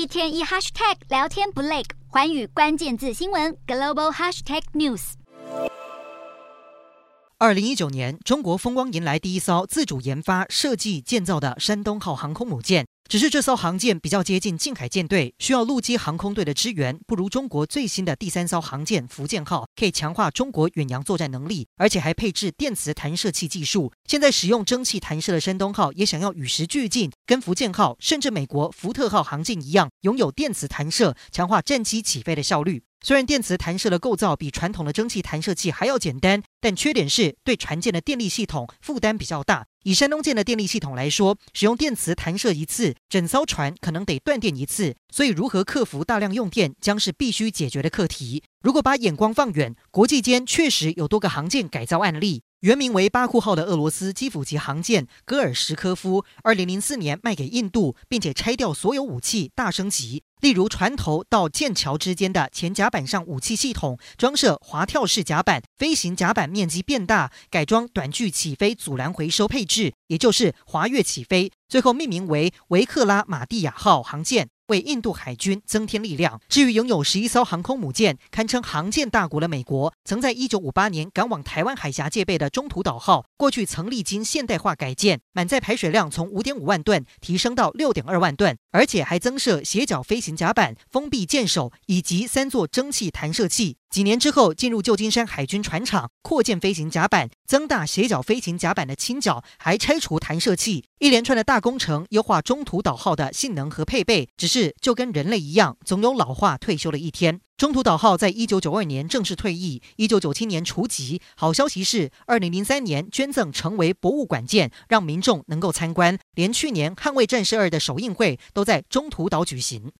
一天一 hashtag 聊天不累，环宇关键字新闻 global hashtag news。二零一九年，中国风光迎来第一艘自主研发、设计、建造的山东号航空母舰。只是这艘航舰比较接近近海舰队，需要陆基航空队的支援，不如中国最新的第三艘航舰福建号可以强化中国远洋作战能力，而且还配置电磁弹射器技术。现在使用蒸汽弹射的山东号也想要与时俱进，跟福建号甚至美国福特号航舰一样，拥有电磁弹射，强化战机起飞的效率。虽然电磁弹射的构造比传统的蒸汽弹射器还要简单，但缺点是对船舰的电力系统负担比较大。以山东舰的电力系统来说，使用电磁弹射一次，整艘船可能得断电一次。所以，如何克服大量用电，将是必须解决的课题。如果把眼光放远，国际间确实有多个航舰改造案例。原名为巴库号的俄罗斯基辅级航舰戈尔什科夫，二零零四年卖给印度，并且拆掉所有武器，大升级。例如船头到舰桥之间的前甲板上武器系统装设滑跳式甲板，飞行甲板面积变大，改装短距起飞阻拦回收配置，也就是滑跃起飞。最后命名为维克拉玛蒂亚号航舰。为印度海军增添力量。至于拥有十一艘航空母舰，堪称航舰大国的美国，曾在一九五八年赶往台湾海峡戒备的中途岛号，过去曾历经现代化改建，满载排水量从五点五万吨提升到六点二万吨，而且还增设斜角飞行甲板、封闭舰首以及三座蒸汽弹射器。几年之后，进入旧金山海军船厂，扩建飞行甲板，增大斜角飞行甲板的倾角，还拆除弹射器，一连串的大工程，优化中途岛号的性能和配备。只是就跟人类一样，总有老化退休的一天。中途岛号在一九九二年正式退役，一九九七年除籍。好消息是，二零零三年捐赠成为博物馆舰，让民众能够参观。连去年《捍卫战士二》的首映会都在中途岛举行。